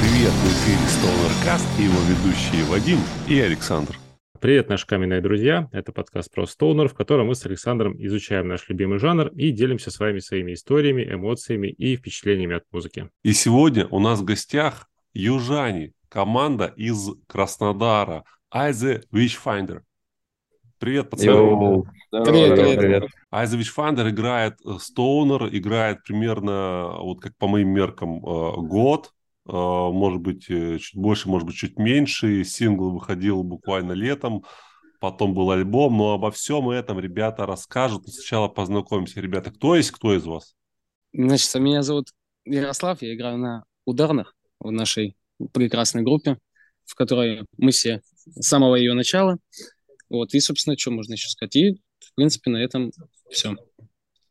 привет! В эфире Stoner и его ведущие Вадим и Александр. Привет, наши каменные друзья! Это подкаст про Stoner, в котором мы с Александром изучаем наш любимый жанр и делимся с вами своими историями, эмоциями и впечатлениями от музыки. И сегодня у нас в гостях южане, команда из Краснодара, Айзе Witchfinder. Привет, пацаны. Йоу. Привет, привет, привет. Айза Вичфандер играет Стоунер, играет примерно, вот как по моим меркам, э, год, э, может быть, э, чуть больше, может быть, чуть меньше. Сингл выходил буквально летом, потом был альбом, но обо всем этом ребята расскажут. Сначала познакомимся. Ребята, кто есть, кто из вас? Значит, меня зовут Ярослав, я играю на ударных в нашей прекрасной группе, в которой мы все с самого ее начала. Вот, и, собственно, что можно еще сказать? И, в принципе, на этом все.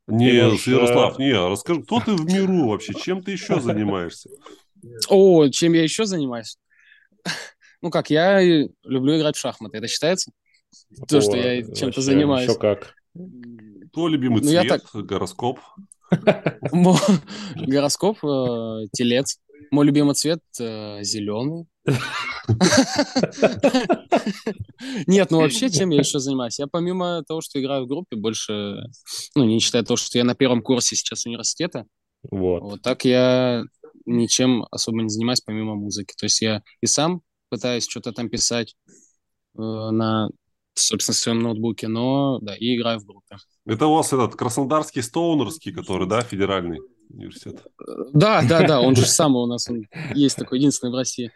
Не, Ярослав, не, расскажи, кто ты в миру вообще? Чем ты еще занимаешься? О, чем я еще занимаюсь? Ну как, я люблю играть в шахматы, это считается? То, что я чем-то занимаюсь. Еще как. Кто любимый цвет? Ну, я так... Гороскоп? Гороскоп, э, телец. Мой любимый цвет э, зеленый. Нет, ну вообще, чем я еще занимаюсь? Я помимо того, что играю в группе, больше, ну, не считая того, что я на первом курсе сейчас университета, вот. вот так я ничем особо не занимаюсь помимо музыки. То есть я и сам пытаюсь что-то там писать э, на, собственно, своем ноутбуке, но, да, и играю в группе. Это у вас этот краснодарский стоунерский, который, да, федеральный университет? Да, да, да, он же самый у нас, он есть такой единственный в России.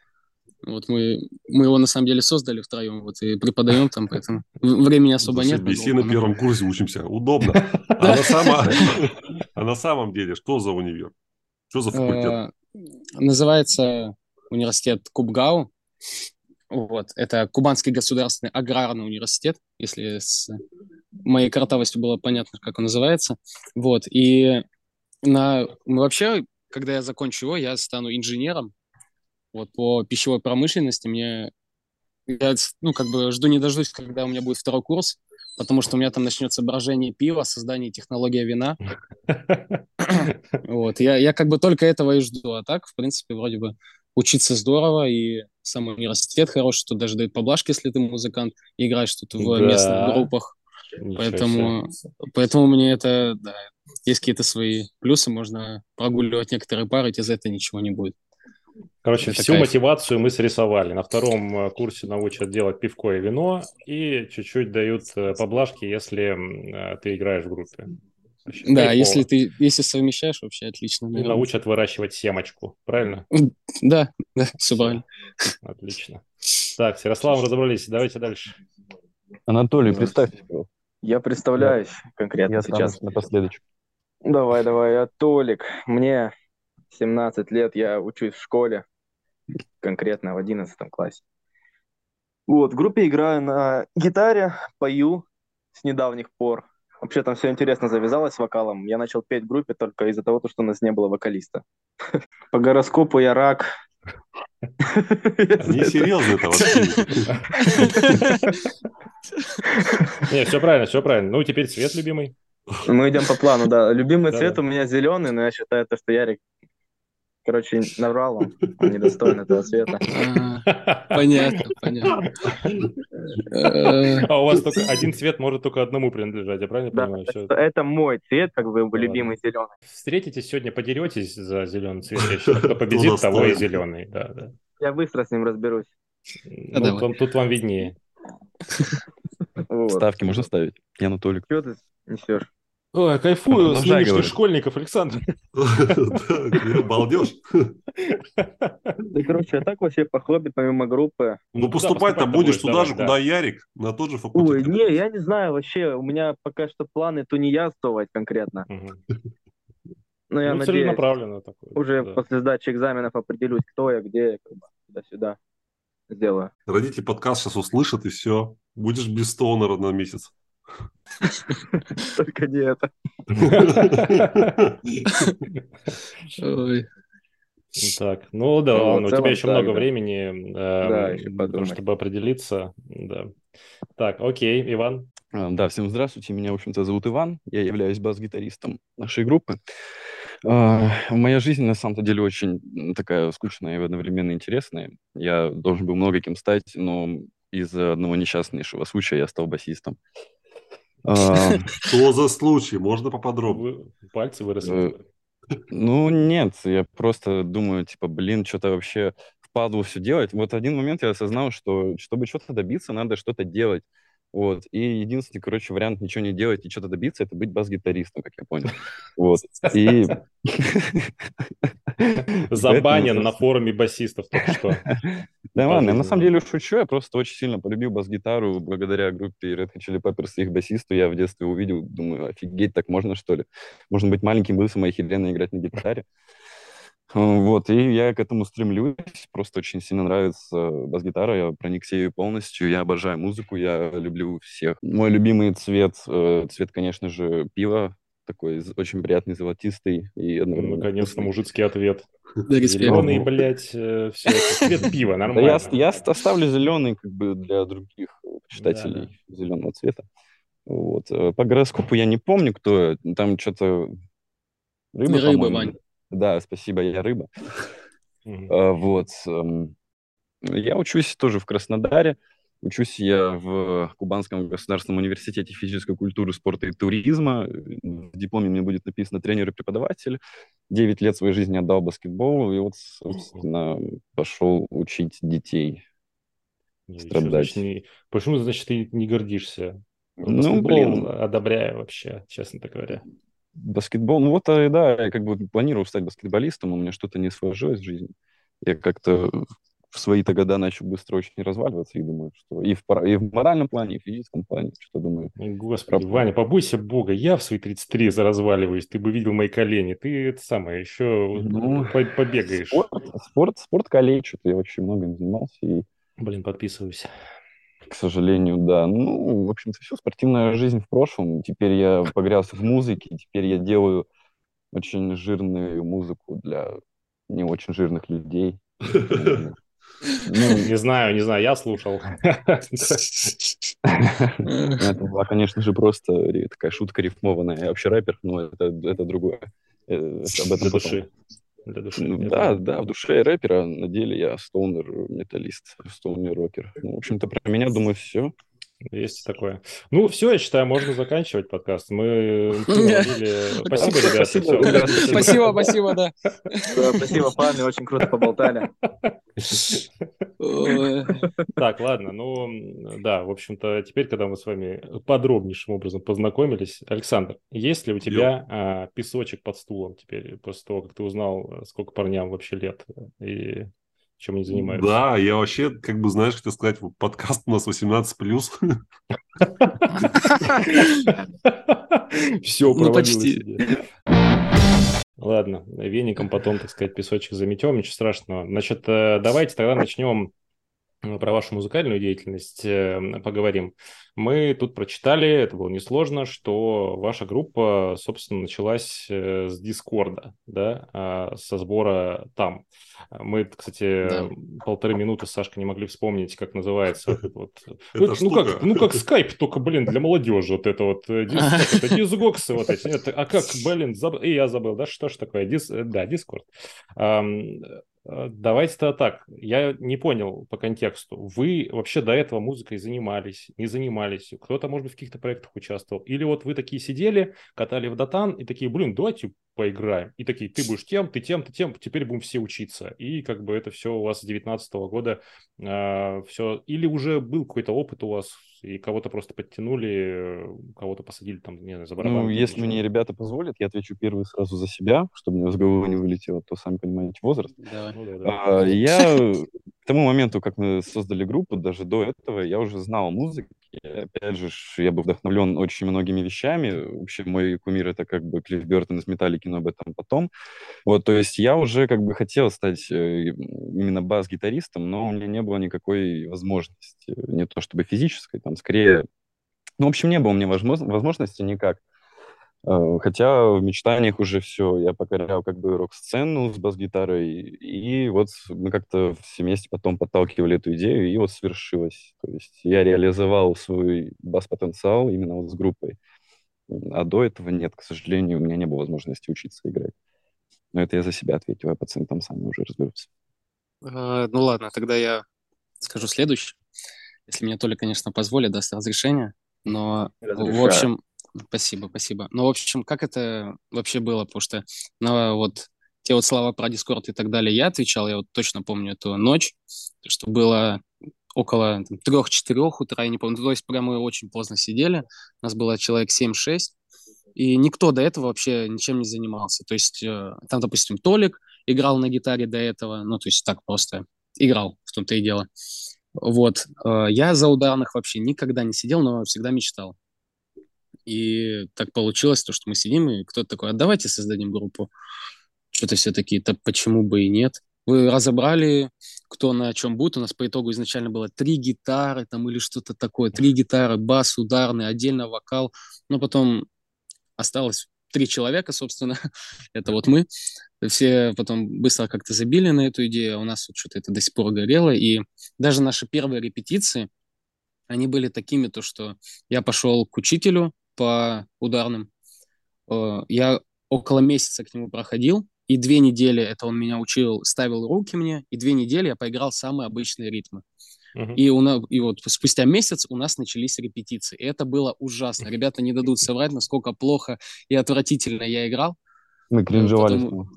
Вот мы, мы его на самом деле создали втроем, вот и преподаем там, поэтому времени особо нет. Все на первом курсе учимся, удобно. А а на самом деле, что за универ? Что за факультет? Называется университет Кубгау. Вот, это Кубанский государственный аграрный университет, если с моей картавостью было понятно, как он называется. Вот, и на... вообще, когда я закончу его, я стану инженером, вот по пищевой промышленности мне я, ну, как бы жду не дождусь, когда у меня будет второй курс, потому что у меня там начнется брожение пива, создание технологии вина. Вот, я, я как бы только этого и жду, а так, в принципе, вроде бы учиться здорово, и сам университет хороший, тут даже дают поблажки, если ты музыкант, и играешь тут в да. местных группах. поэтому, поэтому мне это, да, есть какие-то свои плюсы, можно прогуливать некоторые пары, и за это ничего не будет. Короче, всю кайф. мотивацию мы срисовали. На втором э, курсе научат делать пивко и вино, и чуть-чуть дают э, поблажки, если э, ты играешь в группе. Вообще, да, кайфово. если ты если совмещаешь, вообще отлично. И научат выращивать семочку, правильно? Да, да, все правильно. Отлично. Так, с Ярославом разобрались, давайте дальше. Анатолий, представьте. Я представляюсь конкретно я сейчас. Напоследок. Давай, давай, я Толик. Мне 17 лет я учусь в школе, конкретно в 11 классе. Вот, в группе играю на гитаре, пою с недавних пор. Вообще там все интересно завязалось с вокалом. Я начал петь в группе только из-за того, что у нас не было вокалиста. По гороскопу я рак. Не серьезно это Не, все правильно, все правильно. Ну, теперь цвет любимый. Мы идем по плану, да. Любимый цвет у меня зеленый, но я считаю, то, что Ярик Короче, наврал он, он недостоин этого цвета. Понятно, понятно. А у вас только один цвет может только одному принадлежать, я правильно понимаю? Это мой цвет, как бы любимый зеленый. Встретитесь сегодня, подеретесь за зеленый цвет, кто победит, того и зеленый. Да, да. Я быстро с ним разберусь. Ну, тут вам виднее. Ставки можно ставить? Я Анатолий. Что ты несешь? Ой, кайфую с нынешних школьников, Александр. Да, балдеж. Да, короче, а так вообще по хобби, помимо группы. Ну, поступать-то будешь туда же, куда Ярик, на тот же факультет. Ой, не, я не знаю вообще, у меня пока что планы тунеядствовать конкретно. Но я ну, надеюсь, уже после сдачи экзаменов определюсь, кто я, где я, туда-сюда сделаю. Родители подкаст сейчас услышат, и все. Будешь без стонера на месяц. Только не это. Так, ну да, ладно, у тебя еще много времени, эм, чтобы определиться. Да. Так, окей, Иван. А, да, всем здравствуйте, меня, в общем-то, зовут Иван, я являюсь бас-гитаристом нашей группы. А, моя жизнь на самом-то деле очень такая скучная и одновременно интересная. Я должен был много кем стать, но из-за одного несчастнейшего случая я стал басистом. Что за случай? Можно поподробнее? Пальцы выросли. Э, ну, нет, я просто думаю, типа, блин, что-то вообще впадло все делать. Вот один момент я осознал, что чтобы что-то добиться, надо что-то делать. Вот. И единственный, короче, вариант ничего не делать и что-то добиться, это быть бас-гитаристом, как я понял. Вот. И... Забанен на форуме басистов только что. Да ладно, я на самом деле шучу, я просто очень сильно полюбил бас-гитару благодаря группе Red Hot Chili Peppers и их басисту. Я в детстве увидел, думаю, офигеть, так можно что ли? Можно быть маленьким, лысым и охеренно играть на гитаре. Вот, и я к этому стремлюсь. Просто очень сильно нравится бас-гитара. Я проникся ею полностью. Я обожаю музыку, я люблю всех. Мой любимый цвет, э, цвет, конечно же, пива. Такой очень приятный, золотистый. И Наконец-то мужицкий ответ. Зеленый, блядь, э, все. Цвет пива, нормально. Я, оставлю зеленый как бы для других читателей да. зеленого цвета. Вот. Э, по гороскопу я не помню, кто. Там что-то... Рыба, Рыба Вань. Да, спасибо, я рыба. Вот. Эм, я учусь тоже в Краснодаре. Учусь я в Кубанском государственном университете физической культуры, спорта и туризма. В дипломе мне будет написано тренер и преподаватель. Девять лет своей жизни отдал баскетболу, и вот, собственно, пошел учить детей страдать. Не... Почему, значит, ты не гордишься? Ну, блин. одобряю вообще, честно так говоря. Баскетбол, ну вот, а, да, я как бы планировал стать баскетболистом, у меня что-то не сложилось в жизни. Я как-то в свои-то года начал быстро очень разваливаться и думаю, что и в, и в моральном плане, и в физическом плане, что думаю. Господи, про... Ваня, побойся Бога, я в свои 33 разваливаюсь, ты бы видел мои колени, ты это самое, еще ну, побегаешь. Спорт, спорт, спорт калечит, я очень много занимался. И... Блин, подписываюсь. К сожалению, да. Ну, в общем-то, все, спортивная жизнь в прошлом. Теперь я погрялся в музыке, теперь я делаю очень жирную музыку для не очень жирных людей. Ну, не знаю, не знаю, я слушал. Это была, конечно же, просто такая шутка рифмованная. Я вообще рэпер, но это, это другое. Э, об этом души. Для души. Ну, да, да, в душе я рэпера, на деле я стоунер-металлист, стоунер-рокер. Ну, в общем-то, про меня, думаю, все. Есть такое. Ну, все, я считаю, можно заканчивать подкаст. Мы Спасибо, ребята. Спасибо, спасибо, да. Спасибо, парни, очень круто поболтали. Так, ладно, ну, да, в общем-то, теперь, когда мы с вами подробнейшим образом познакомились, Александр, есть ли у тебя а, песочек под стулом теперь, после того, как ты узнал, сколько парням вообще лет, и чем они занимаются. Да, я вообще, как бы, знаешь, хотел сказать, подкаст у нас 18+. Все, ну, почти. Ладно, веником потом, так сказать, песочек заметем, ничего страшного. Значит, э, давайте тогда начнем про вашу музыкальную деятельность э, поговорим. Мы тут прочитали, это было несложно, что ваша группа, собственно, началась с Дискорда, да, а, со сбора там. Мы, кстати, да. полторы минуты с Сашкой не могли вспомнить, как называется вот. Ну, ну как, ну как скайп, только, блин, для молодежи вот это вот. Э, это дизгоксы вот эти. А как, блин, забыл, и я забыл, да, что ж такое? Дис, э, да, Дискорд. Э, давайте-то так, я не понял по контексту. Вы вообще до этого музыкой занимались, не занимались? Кто-то, может быть, в каких-то проектах участвовал? Или вот вы такие сидели, катали в датан и такие, блин, давайте поиграем. И такие, ты будешь тем, ты тем, ты тем, теперь будем все учиться. И как бы это все у вас с 19 года э, все. Или уже был какой-то опыт у вас, и кого-то просто подтянули, кого-то посадили там, не знаю, за барабан. Ну, если мне ребята позволят, я отвечу первый сразу за себя, чтобы мне с головы не вылетело, то сами понимаете возраст. Да. Ну, да, да. А, я к тому моменту, как мы создали группу, даже до этого, я уже знал музыку. Опять же, я был вдохновлен очень многими вещами. Вообще, мой кумир — это как бы Клифф Бертон из «Металлики», но об этом потом. Вот, то есть я уже как бы хотел стать э, именно бас-гитаристом, но у меня не было никакой возможности. Не то чтобы физической, там, скорее... Ну, в общем, не было у меня возможности никак. Э, хотя в мечтаниях уже все, я покорял как бы рок-сцену с бас-гитарой, и вот мы как-то все вместе потом подталкивали эту идею, и вот свершилось. То есть я реализовал свой бас-потенциал именно вот с группой. А до этого нет, к сожалению, у меня не было возможности учиться играть. Но это я за себя ответил, а пацаны там сами уже разберутся. Ну ладно, тогда я скажу следующее. Если мне Толя, конечно, позволит, даст разрешение. Но, Разрешаю. в общем, спасибо, спасибо. Но, в общем, как это вообще было? Потому что на вот те вот слова про Дискорд и так далее я отвечал, я вот точно помню эту ночь, что было около трех-четырех утра, я не помню, то есть прямо мы очень поздно сидели, нас было человек 7-6, и никто до этого вообще ничем не занимался. То есть э, там, допустим, Толик играл на гитаре до этого, ну, то есть так просто играл, в том-то и дело. Вот. Э, я за ударных вообще никогда не сидел, но всегда мечтал. И так получилось, то, что мы сидим, и кто-то такой, а давайте создадим группу. Что-то все такие, то почему бы и нет. Вы разобрали, кто на чем будет. У нас по итогу изначально было три гитары там или что-то такое. Три гитары, бас, ударный, отдельно вокал. Но потом осталось три человека, собственно. это вот мы. Все потом быстро как-то забили на эту идею. А у нас вот что-то это до сих пор горело. И даже наши первые репетиции, они были такими, то что я пошел к учителю по ударным. Э, я около месяца к нему проходил, и две недели это он меня учил, ставил руки мне, и две недели я поиграл самые обычные ритмы. Uh-huh. И, у нас, и вот спустя месяц у нас начались репетиции. И это было ужасно. Ребята не дадут соврать, насколько плохо и отвратительно я играл. Мы кринжевали. Потому...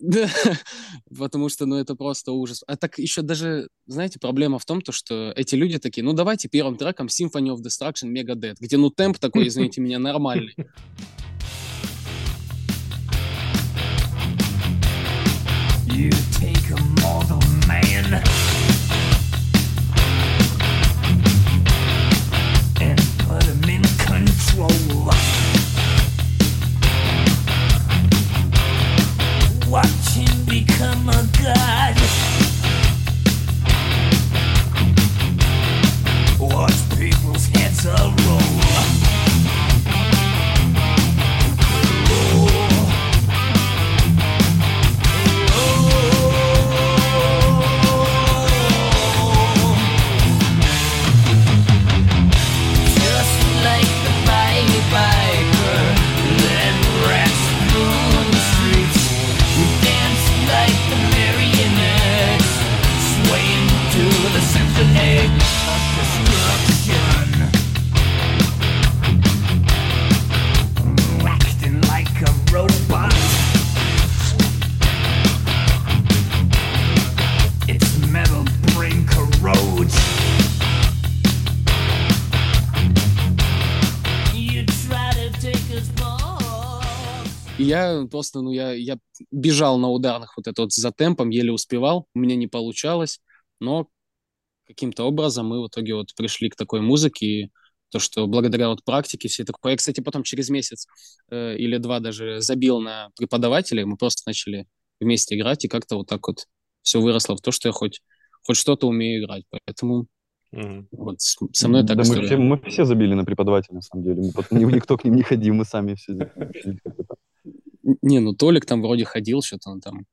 Да, потому что, ну, это просто ужас. А так еще даже, знаете, проблема в том, то, что эти люди такие, ну, давайте первым треком Symphony of Destruction Megadeth, где, ну, темп такой, извините меня, нормальный. You take a mortal man and put him in control. Watch him become a god. Watch people's heads roll. Я просто, ну, я, я бежал на ударных вот это вот за темпом, еле успевал, у меня не получалось, но каким-то образом мы в итоге вот пришли к такой музыке, и то, что благодаря вот практике все такое. Я, кстати, потом через месяц э, или два даже забил на преподавателей, мы просто начали вместе играть, и как-то вот так вот все выросло в то, что я хоть, хоть что-то умею играть. Поэтому mm-hmm. вот со мной так да мы все, мы все забили на преподавателя, на самом деле. Мы никто к ним не ходил, мы сами все не, ну Толик там вроде ходил, что-то он там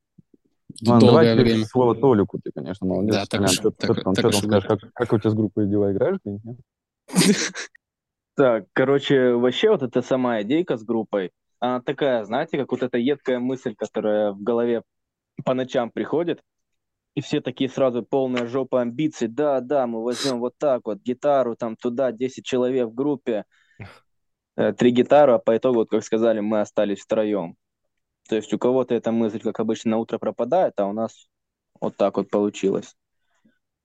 Ладно, долгое давай время. слово Толику, ты, конечно, молодец. Да, так, что, так, что, так, что скажешь, как, как у тебя с группой дела играешь? Так, короче, вообще вот эта сама идейка с группой, она такая, знаете, как вот эта едкая мысль, которая в голове по ночам приходит, и все такие сразу полная жопа амбиций. Да, да, мы возьмем вот так вот гитару, там туда 10 человек в группе, три гитары, а по итогу, вот, как сказали, мы остались втроем. То есть у кого-то эта мысль, как обычно, на утро пропадает, а у нас вот так вот получилось.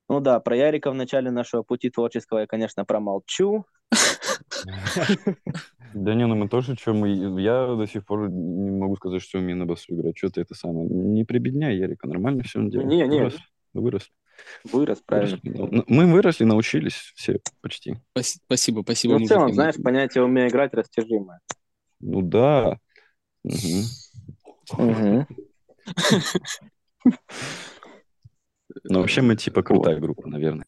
Ну да, про Ярика в начале нашего пути творческого я, конечно, промолчу. Да не, ну мы тоже, что мы... Я до сих пор не могу сказать, что умею на басу играть. Что ты это самое... Не прибедняй Ярика, нормально все он делает. Не, не. Вырос. Вырос, правильно. Выросли. Мы выросли, научились все почти. Спасибо, спасибо. Ну, в целом, знаешь, понятие умея играть растяжимое. Ну да. Угу. Ну, вообще мы типа крутая группа, наверное.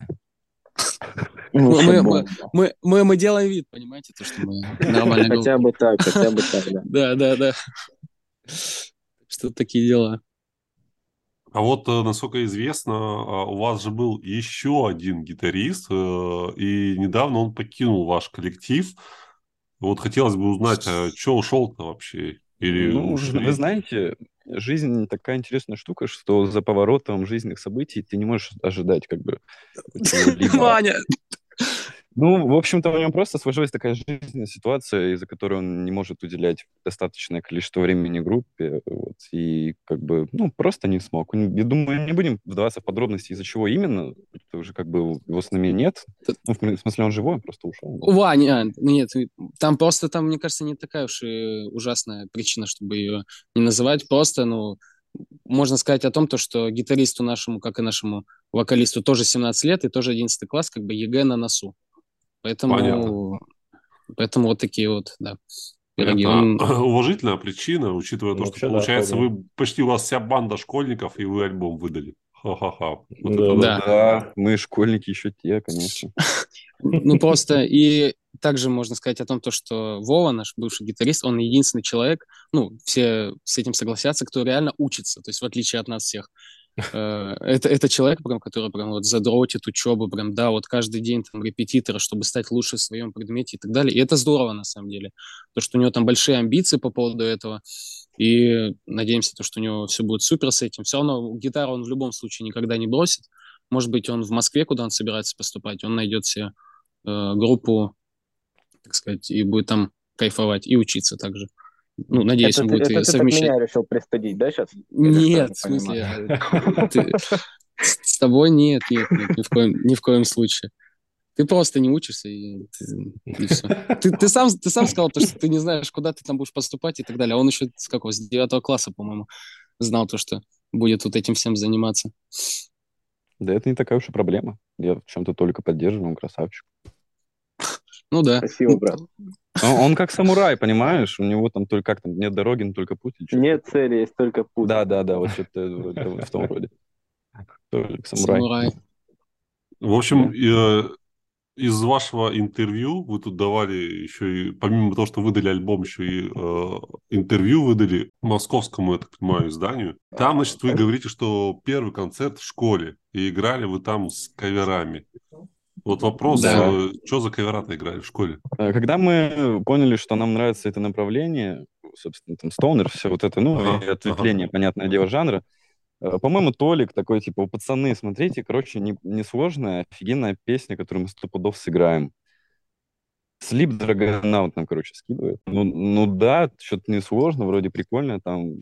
Ну, мы, мы, мы, мы, мы делаем вид, понимаете, то, что мы нормально Хотя бы так, хотя бы так, да. Да, да, да. Что такие дела. А вот, э, насколько известно, а, у вас же был еще один гитарист, э, и недавно он покинул ваш коллектив. Вот хотелось бы узнать, а что ушел-то вообще? Или ну, ушли? Вы знаете, жизнь такая интересная штука, что за поворотом жизненных событий ты не можешь ожидать как бы... Ваня! Ну, в общем-то, у него просто сложилась такая жизненная ситуация, из-за которой он не может уделять достаточное количество времени группе, вот, и как бы, ну, просто не смог. Я думаю, не будем вдаваться в подробности, из-за чего именно, это уже как бы его с нами нет. Ну, в смысле, он живой, он просто ушел. Да. Ваня, нет, там просто, там, мне кажется, не такая уж и ужасная причина, чтобы ее не называть, просто, ну, можно сказать о том, то, что гитаристу нашему, как и нашему вокалисту, тоже 17 лет и тоже 11 класс, как бы ЕГЭ на носу. Поэтому, Понятно. поэтому вот такие вот, да. Пироги. Это Он... уважительная причина, учитывая ну, то, что, получается, да, вы почти у вас вся банда школьников, и вы альбом выдали. Ха-ха-ха. Вот да, да. да, мы школьники еще те, конечно. Ну, просто и также можно сказать о том, то, что Вова, наш бывший гитарист, он единственный человек, ну, все с этим согласятся, кто реально учится, то есть в отличие от нас всех. Э, это, это человек, прям, который прям вот задротит учебу, прям, да, вот каждый день там репетитора, чтобы стать лучше в своем предмете и так далее. И это здорово, на самом деле. То, что у него там большие амбиции по поводу этого. И надеемся, то, что у него все будет супер с этим. Все равно гитару он в любом случае никогда не бросит. Может быть, он в Москве, куда он собирается поступать, он найдет себе э, группу, так сказать, и будет там кайфовать и учиться также. Ну, надеюсь, это, он будет это совмещать. ты меня решил пристыдить, да, сейчас? Нет, в смысле, с тобой нет, нет, нет, ни в коем, ни в коем случае. Ты просто не учишься, и, и все. Ты, ты, сам, ты сам сказал, то, что ты не знаешь, куда ты там будешь поступать и так далее. А он еще с какого, с девятого класса, по-моему, знал то, что будет вот этим всем заниматься. Да это не такая уж и проблема. Я в чем-то только поддерживаю, он красавчик. Ну да. Спасибо, брат. Он, он как самурай, понимаешь? У него там только как там нет дороги, но только путь. Нет цели, есть только путь. Да, да, да, вот что-то в том роде. Только самурай. самурай. В общем, э, из вашего интервью вы тут давали еще и, помимо того, что выдали альбом, еще и э, интервью выдали московскому, я так понимаю, изданию. Там, значит, вы говорите, что первый концерт в школе, и играли вы там с каверами. Вот вопрос, да. Э, что за кавера-то играли в школе? Э, когда мы поняли, что нам нравится это направление, собственно, там, стоунер, все вот это, ну, ага, и ответвление, ага. понятное дело, жанра, э, по-моему, Толик такой, типа, пацаны, смотрите, короче, не, несложная, офигенная песня, которую мы сто пудов сыграем. Слип Драгонаут нам, короче, скидывает. Ну, ну да, что-то несложно, вроде прикольно, там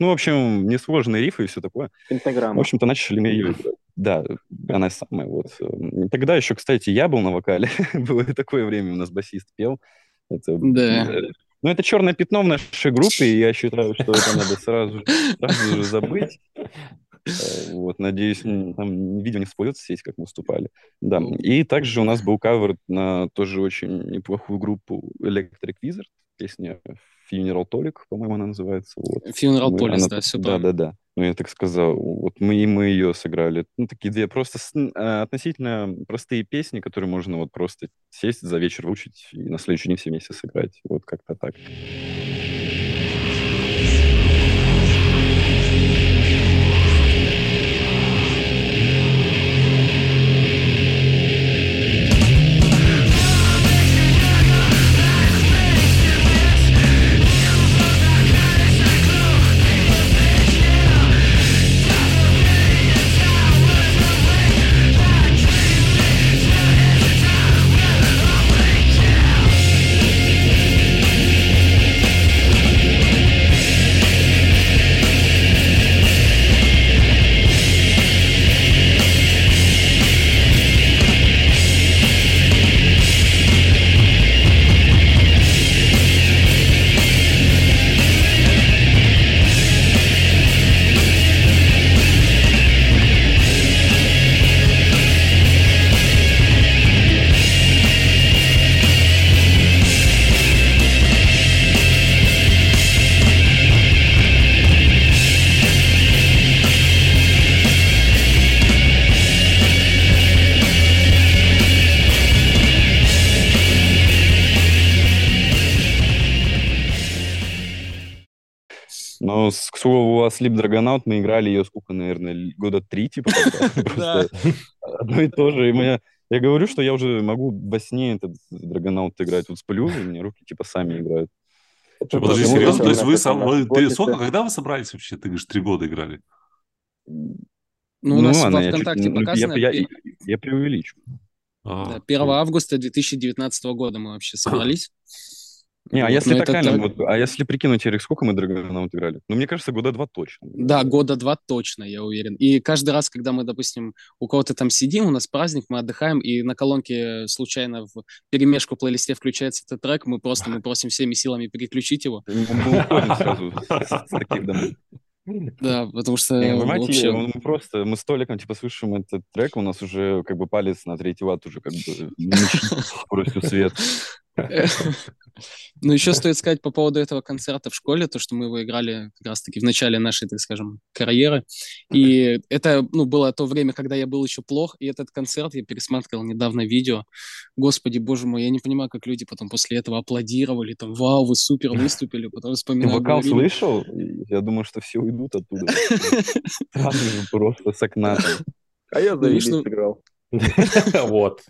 Ну, в общем, несложные рифы и все такое. Пентаграмма. В общем-то, начали мы ее. Да, она самая. Вот. Тогда еще, кстати, я был на вокале. Было такое время, у нас басист пел. Это, да. Ну, это черное пятно в нашей группе, и я считаю, что это надо сразу, сразу же забыть. Э, вот, надеюсь, там видео не всплывется в сеть, как мы выступали. Да, и также у нас был кавер на тоже очень неплохую группу Electric Wizard, песня Funeral Толик, по-моему, она называется. Вот. Funeral Police, да, все Да, да, да. Ну, я так сказал, вот мы и мы ее сыграли. Ну, такие две просто а, относительно простые песни, которые можно вот просто сесть за вечер выучить и на следующий день все вместе сыграть. Вот как-то так. Sleep Dragonaut мы играли ее сколько, наверное, года три, типа, просто одно и то же. И меня, я говорю, что я уже могу во сне этот Dragonaut играть. Вот сплю, и мне руки типа сами играют. Подожди, серьезно? То есть вы, вы ты сколько, когда вы собрались вообще? Ты говоришь, три года играли? Ну, у нас ну, во ВКонтакте показано... Я, я, я преувеличу. А, да, 1 августа 2019 года мы вообще собрались. Не, а вот, если так реально, так... вот, а если прикинуть, Эрик, сколько мы Драгонаут играли? Ну, мне кажется, года два точно. Да, года два точно, я уверен. И каждый раз, когда мы, допустим, у кого-то там сидим, у нас праздник, мы отдыхаем, и на колонке случайно в перемешку плейлисте включается этот трек, мы просто мы просим всеми силами переключить его. Мы уходим сразу с таких домов. Да, потому что не, понимаете, вообще... мы просто, мы с Толиком, типа, слышим этот трек, у нас уже, как бы, палец на третий ватт уже, как бы, скоростью свет. Ну, еще стоит сказать по поводу этого концерта в школе, то, что мы его играли как раз-таки в начале нашей, так скажем, карьеры. И это, ну, было то время, когда я был еще плох, и этот концерт я пересматривал недавно видео. Господи, боже мой, я не понимаю, как люди потом после этого аплодировали, там, вау, вы супер выступили, потом вспоминаю. Вокал слышал? Я думаю, что все уйдут оттуда. Просто с окна. А я за играл. Вот.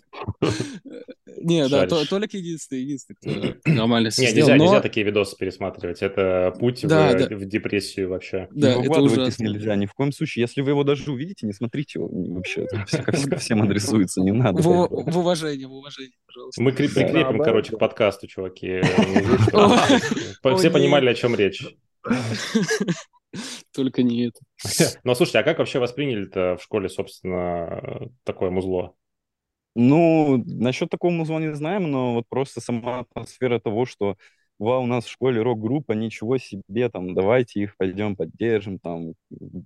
Не, да, Толик единственный, единственный, кто нормально Не, нельзя, нельзя такие видосы пересматривать. Это путь в депрессию вообще. Да, это ужасно. нельзя ни в коем случае. Если вы его даже увидите, не смотрите его вообще. Ко всем адресуется, не надо. В уважение, в уважение, пожалуйста. Мы прикрепим, короче, к подкасту, чуваки. Все понимали, о чем речь. Только не это. Ну, слушайте, а как вообще восприняли-то в школе, собственно, такое музло? Ну, насчет такого музла не знаем, но вот просто сама атмосфера того, что вау, у нас в школе рок-группа, ничего себе, там, давайте их пойдем поддержим, там,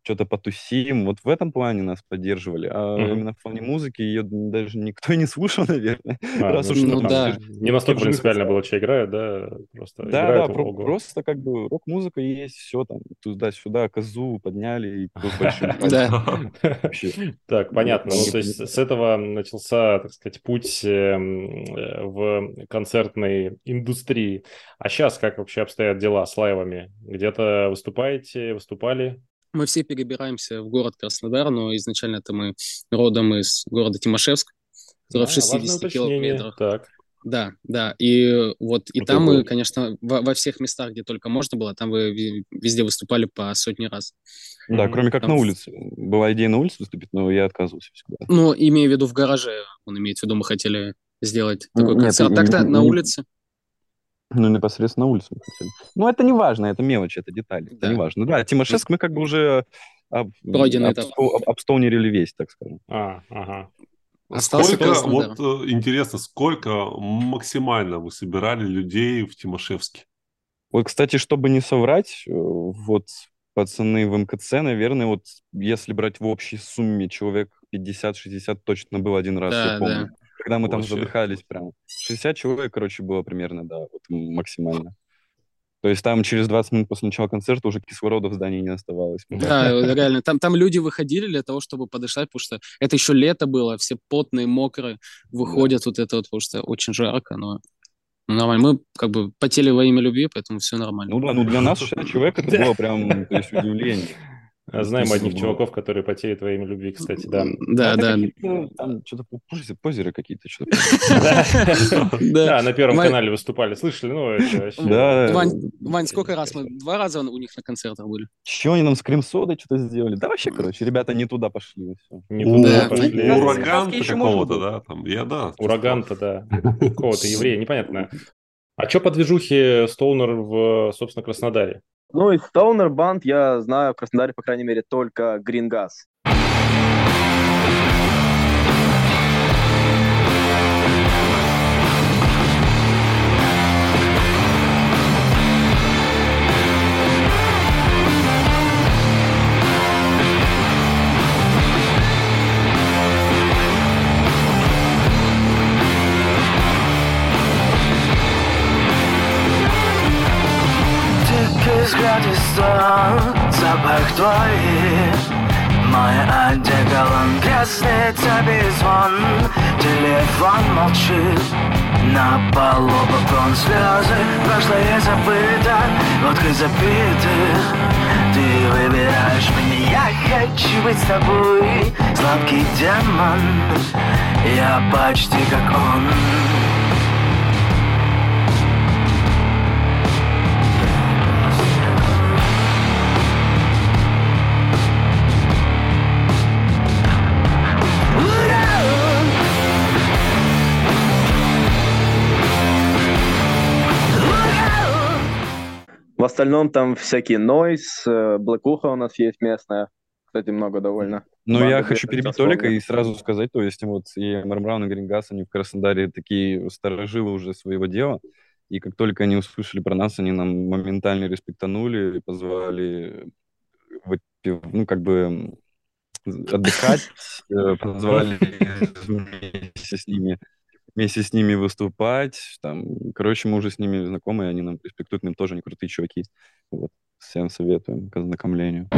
что-то потусим. Вот в этом плане нас поддерживали. А mm-hmm. именно в плане музыки ее даже никто не слушал, наверное. А, Раз ну, уж ну, да. Не настолько принципиально было, что играют, да? Просто да, играют, да, про- просто как бы рок-музыка есть, все там, туда-сюда, козу подняли и Да. Так, понятно. Ну, то есть с этого начался, так сказать, путь эм, э, в концертной индустрии. А сейчас как вообще обстоят дела с лайвами? Где-то выступаете, выступали? Мы все перебираемся в город Краснодар, но изначально это мы родом из города Тимошевск, а, в 60 километрах. Так. Да, да. И вот и ну, там мы, конечно, во, во всех местах, где только можно было, там вы везде выступали по сотни раз. Да, кроме как там... на улице. Была идея на улице выступить, но я отказывался всегда. Ну, имею в виду в гараже, он имеет в виду, мы хотели сделать такой Нет, концерт. Так-то на улице. Ну, непосредственно на улицу мы хотели. Ну, это не важно, это мелочи, это детали. Да. Это не важно. Да, Тимошевск мы как бы уже об, Пройденный об, этап. обстоунерили весь, так скажем. А, ага. Остался сколько, вот э, интересно, сколько максимально вы собирали людей в Тимошевске? Вот, кстати, чтобы не соврать, э, вот пацаны в МКЦ, наверное, вот если брать в общей сумме человек 50-60 точно был один раз, да, я помню. Да когда мы там Вообще. задыхались прям. 60 человек, короче, было примерно, да, вот максимально. То есть там через 20 минут после начала концерта уже кислорода в здании не оставалось. Да, реально. Там, там люди выходили для того, чтобы подышать, потому что это еще лето было, все потные, мокрые, выходят да. вот это вот, потому что очень жарко, но нормально. Мы как бы потели во имя любви, поэтому все нормально. Ну да, ну для нас 60 человек это было прям то есть, удивление. А знаем одних чуваков, которые потеют во имя любви, кстати, да. Да, да. Там что-то позеры какие-то. Да, на Первом канале выступали. Слышали? Ну, это Да. Вань, сколько раз мы? Два раза у них на концертах были. Че они нам с крем-содой что-то сделали? Да вообще, короче, ребята не туда пошли. Не туда пошли. Ураган какого-то, да? Там, я да. Ураган-то, да. Какого-то еврея, непонятно. А что по движухе Стоунер в, собственно, Краснодаре? Ну, из Stoner Band я знаю в Краснодаре, по крайней мере, только Green Gas. Сторон Запах твой. Мой одеколон Грязный звон Телефон молчит На полу попкорн слезы. Прошлое забыто Водкой запиты Ты выбираешь меня, я хочу быть с тобой. Сладкий демон, я почти как он остальном там всякие нойс, блэкуха у нас есть местная. Кстати, много довольно. Ну, я хочу перебить Толика и сразу сказать, то есть вот и Мармраун и Грингас, они в Краснодаре такие старожилы уже своего дела, и как только они услышали про нас, они нам моментально респектанули, позвали, ну, как бы отдыхать, э, позвали с ними вместе с ними выступать. Там, короче, мы уже с ними знакомы, они нам респектуют, им тоже не крутые чуваки. Вот. Всем советуем к ознакомлению.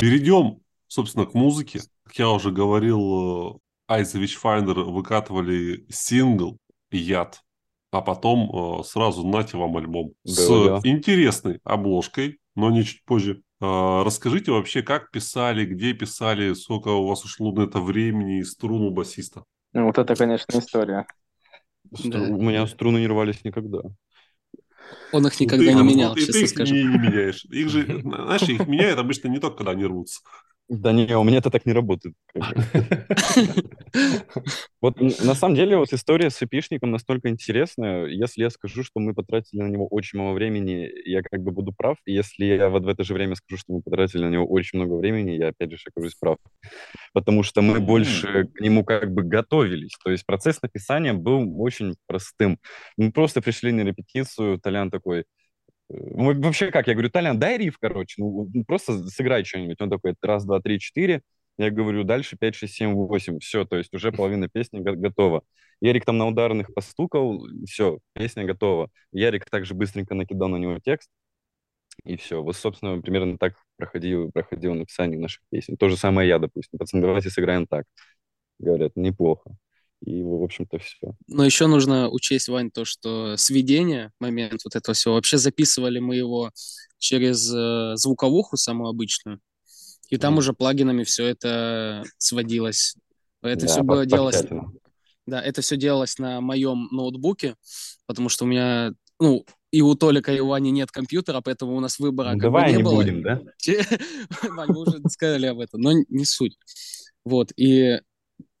Перейдем, собственно, к музыке. Как я уже говорил, I, the Witchfinder выкатывали сингл «Яд», а потом э, сразу нате вам альбом да, с да. интересной обложкой, но не чуть позже. Э, расскажите вообще, как писали, где писали, сколько у вас ушло на это времени и струн у басиста? Ну, вот это, конечно, история. Стру... Да. У меня струны не рвались никогда. Он их никогда ты, не менял, честно ты скажем. Не, не меняешь. Их же, знаешь, их меняют обычно не только, когда они рвутся. Да не, у меня это так не работает. Вот на самом деле вот история с эпишником настолько интересная. Если я скажу, что мы потратили на него очень мало времени, я как бы буду прав. Если я вот в это же время скажу, что мы потратили на него очень много времени, я опять же окажусь прав. Потому что мы больше к нему как бы готовились. То есть процесс написания был очень простым. Мы просто пришли на репетицию, Толян такой, вообще как? Я говорю, Толян, дай риф, короче, ну, ну просто сыграй что-нибудь. Он такой, раз, два, три, четыре. Я говорю, дальше 5, 6, 7, 8. Все, то есть уже половина песни готова. Ярик там на ударных постукал, все, песня готова. Ярик также быстренько накидал на него текст, и все. Вот, собственно, примерно так проходило, проходило написание наших песен. То же самое я, допустим. Пацаны, давайте сыграем так. Говорят, неплохо. И, в общем-то, все. Но еще нужно учесть, Вань, то, что сведение, момент вот этого всего, вообще записывали мы его через э, звуковуху самую обычную, и там mm. уже плагинами все это сводилось. Это да, все было делалось... Да, это все делалось на моем ноутбуке, потому что у меня, ну, и у Толика, и у Ани нет компьютера, поэтому у нас выбора ну, Давай не, не было. будем, да? Вань, мы уже сказали об этом, но не суть. Вот, и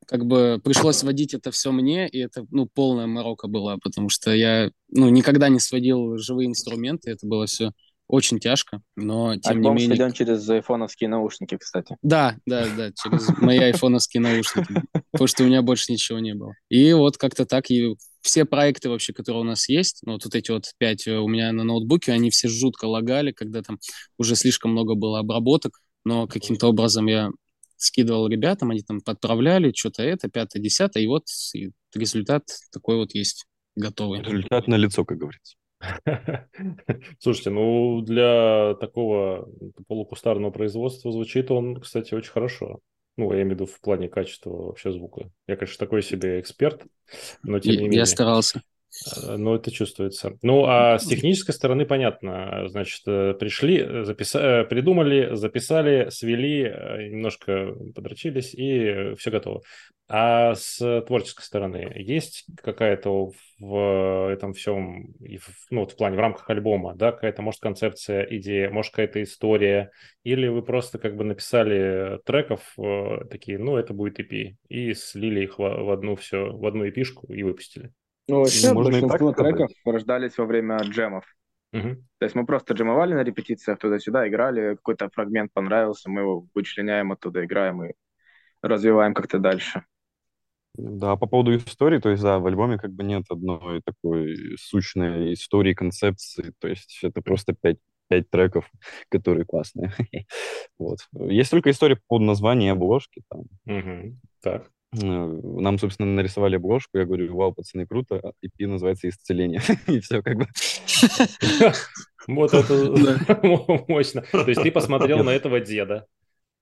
как бы пришлось сводить это все мне, и это, ну, полная морока была, потому что я, ну, никогда не сводил живые инструменты, это было все очень тяжко, но тем Альбом не менее... сведен через айфоновские наушники, кстати. Да, да, да, через мои айфоновские наушники, потому что у меня больше ничего не было. И вот как-то так, и все проекты вообще, которые у нас есть, ну, вот, вот эти вот пять э, у меня на ноутбуке, они все жутко лагали, когда там уже слишком много было обработок, но каким-то образом я скидывал ребятам, они там подправляли, что-то это, пятое, десятое, и вот и результат такой вот есть, готовый. Результат на лицо, как говорится. Слушайте, ну для такого полукустарного производства звучит он, кстати, очень хорошо. Ну, я имею в виду в плане качества вообще звука. Я, конечно, такой себе эксперт, но тем не менее. Я старался. Э, ну, это чувствуется. Ну, а с технической стороны понятно. Значит, э, пришли, э, записа... придумали, записали, свели, немножко подрочились, и все готово. А с творческой стороны есть какая-то в этом всем, ну, вот в плане, в рамках альбома, да, какая-то, может, концепция, идея, может, какая-то история, или вы просто как бы написали треков такие, ну, это будет EP, и слили их в одну все, в одну эпишку и выпустили? Ну, вообще, Можно большинство треков рождались во время джемов. Угу. То есть мы просто джемовали на репетициях туда-сюда, играли, какой-то фрагмент понравился, мы его вычленяем оттуда, играем и развиваем как-то дальше. Да, по поводу истории, то есть, да, в альбоме как бы нет одной такой сущной истории, концепции, то есть это просто пять, пять треков, которые классные. вот. Есть только история по поводу названия и обложки там. Угу. Так. Э, нам, собственно, нарисовали обложку, я говорю, вау, пацаны, круто, EP называется «Исцеление». И все как бы. Вот это мощно. То есть ты посмотрел на этого деда,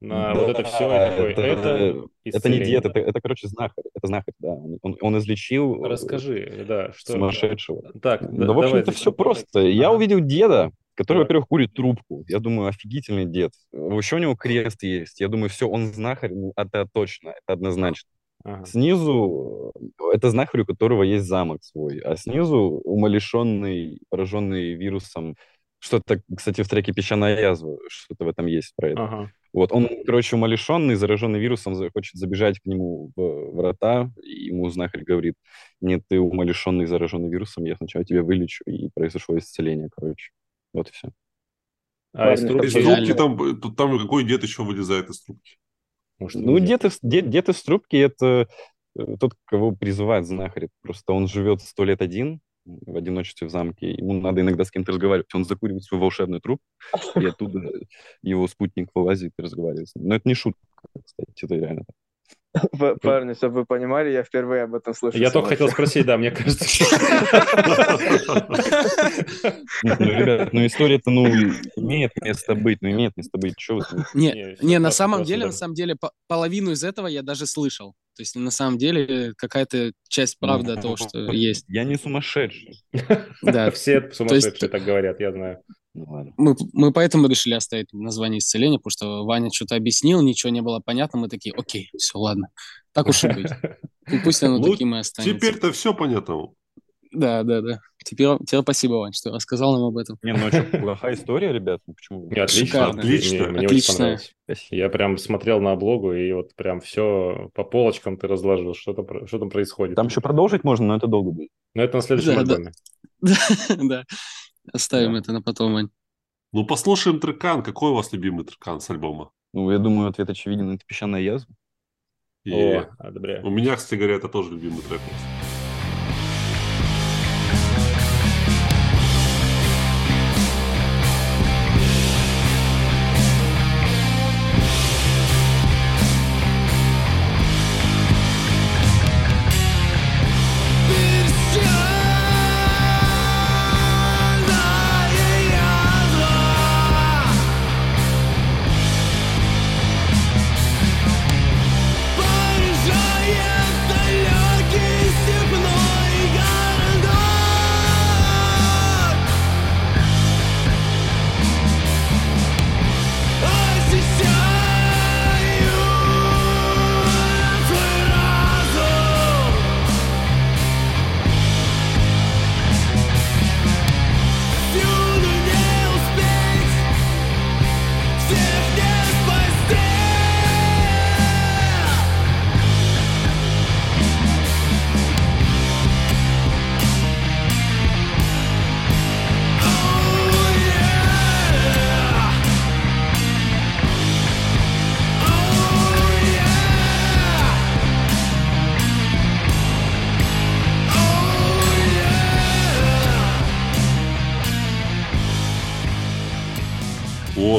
на вот это все, это Это не дед, это, короче, знахарь, это знахарь, да, он излечил... Расскажи, да, что... Сумасшедшего. Так, да, в общем-то, все просто. Я увидел деда, который, во-первых, курит трубку. Я думаю, офигительный дед. Еще у него крест есть. Я думаю, все, он знахарь, ну, это точно, это однозначно. Ага. Снизу э, это знахарь, у которого есть замок свой, а снизу умалишенный, пораженный вирусом. Что-то, кстати, в треке «Песчаная язва», что-то в этом есть про это. Ага. Вот он, короче, умалишенный, зараженный вирусом, хочет забежать к нему в врата, и ему знахарь говорит, нет, ты умалишенный, зараженный вирусом, я сначала тебя вылечу, и произошло исцеление, короче. Вот и все. А из трубки, из трубки там, там какой дед еще вылезает из трубки? Может, ну, дед из, дед, дед из трубки – это э, тот, кого призывает знахарь. Просто он живет сто лет один, в одиночестве в замке. Ему надо иногда с кем-то разговаривать. Он закуривает свой волшебный труп, и оттуда его спутник вылазит и разговаривает с ним. Но это не шутка, кстати, это реально так. Парни, чтобы вы понимали, я впервые об этом слышу. Я только хотел спросить, да, мне кажется. Ну, ребят, ну история-то, ну, имеет место быть, ну, имеет место быть. Что Не, не, на самом деле, на самом деле, половину из этого я даже слышал. То есть, на самом деле, какая-то часть правды от того, что есть. Я не сумасшедший. Да. Все сумасшедшие так говорят, я знаю. Ну, мы, мы поэтому решили оставить название исцеления, потому что Ваня что-то объяснил, ничего не было понятно, мы такие, окей, все, ладно, так уж и быть. И пусть оно ну, таким и останется. Теперь-то все понятно. Да, да, да. Теперь, теперь спасибо, Вань, что рассказал нам об этом. Не, ну что, плохая история, ребят? Ну, почему? Не, отлично, Шикарно. отлично. Мне, мне очень понравилось. Я прям смотрел на блогу, и вот прям все по полочкам ты разложил, что там, что там происходит. Там еще продолжить можно, но это долго будет. Но это на следующем да, альбоме. Да, да. Оставим да. это на потом, Вань. Ну, послушаем трекан. Какой у вас любимый трекан с альбома? Ну, я думаю, ответ очевиден. Это «Песчаная язва». И О, одобряю. У меня, кстати говоря, это тоже любимый трек. У.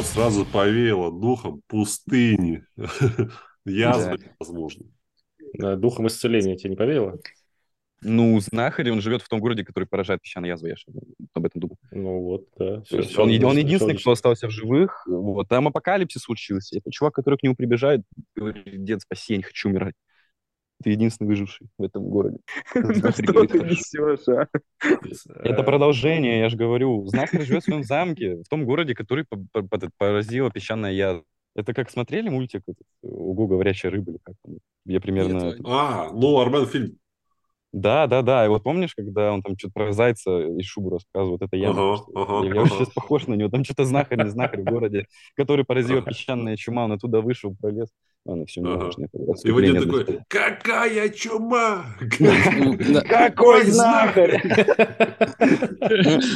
сразу повеяло духом пустыни. Язвы, возможно. Духом исцеления тебе не повеяло? Ну, знахарь, он живет в том городе, который поражает песчаной язвой, я об этом думаю. Ну вот, да. Все, все, он, он единственный, кто остался в живых. Вот, там апокалипсис случился. Это чувак, который к нему прибежает, говорит, дед, спаси, я не хочу умирать. Ты единственный выживший в этом городе. Что ты несешь, а? Это продолжение, я же говорю. Знахарь живет в своем замке, в том городе, который поразила песчаная язва. Это как смотрели мультик «Угу, говорящая рыба» или как там? Я примерно... А, ну, Армен фильм. Да, да, да. И вот помнишь, когда он там что-то про зайца и шубу рассказывает, это я. Ага, ага, я ага. сейчас похож на него. Там что-то знахарь, не знахарь в городе, который поразил песчанная чума, он оттуда вышел, пролез. Ладно, все, не важно. И Вадим такой, какая чума? Какой знахарь?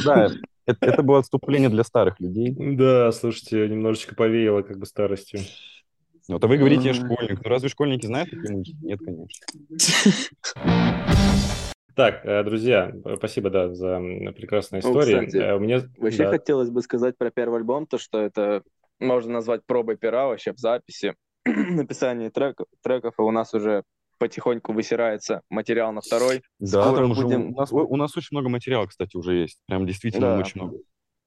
Да, это было отступление для старых людей. Да, слушайте, немножечко повеяло как бы старостью. Вот, а вы говорите, я школьник. Ну, разве школьники знают такие мультики? Нет, конечно. Так, э, друзья, спасибо, да, за прекрасные истории. О, кстати, э, Мне... Вообще да. хотелось бы сказать про первый альбом, то, что это можно назвать пробой пера вообще в записи, написании треков, треков, и у нас уже потихоньку высирается материал на второй. Да, Скоро там уже будем... у, нас, у нас очень много материала, кстати, уже есть. Прям действительно да. очень много.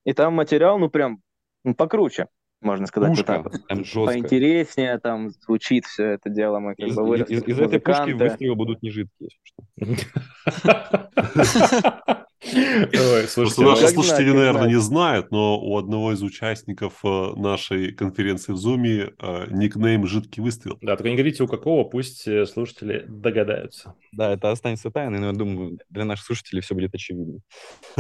И там материал, ну, прям ну, покруче можно сказать Пушка, вот так вот. Прям Поинтереснее там звучит все это дело. Мы как из, бы из, из, из этой пушки выстрелы будут не жидкие, слушайте, наши ну, слушатели, наверное, не знают, но у одного из участников э, нашей конференции в Zoom э, никнейм «Жидкий выстрел». Да, только не говорите, у какого, пусть э, слушатели догадаются. Да, это останется тайной, но я думаю, для наших слушателей все будет очевидно.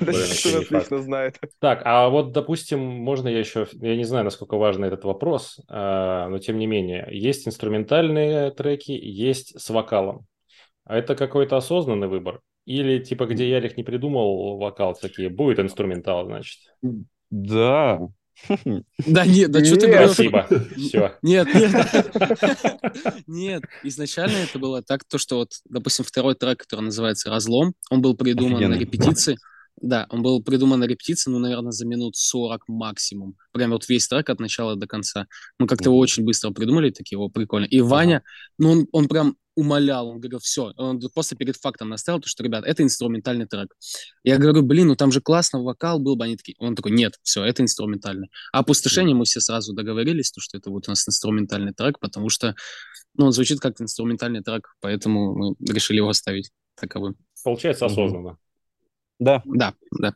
отлично знает. Так, а вот, допустим, можно я еще... Я не знаю, насколько важен этот вопрос, но тем не менее, есть инструментальные треки, есть с вокалом. А это какой-то осознанный выбор? Или типа, где Ярик не придумал вокал, такие, будет инструментал, значит? Да. Да нет, да что ты говоришь? Спасибо, все. Нет, нет. Нет, изначально это было так, то, что вот, допустим, второй трек, который называется «Разлом», он был придуман на репетиции. Да, он был придуман на репетиции, ну, наверное, за минут 40 максимум. Прям вот весь трек от начала до конца. Мы как-то его очень быстро придумали, такие, его прикольно. И Ваня, ну, он, он прям умолял, он говорил, все, он просто перед фактом наставил, то, что, ребят, это инструментальный трек. Я говорю, блин, ну там же классно вокал был бы, они такие, он такой, нет, все, это инструментальный. А опустошение мы все сразу договорились, то, что это будет у нас инструментальный трек, потому что, ну, он звучит как инструментальный трек, поэтому мы решили его оставить таковым. Получается осознанно. Да. Да, да.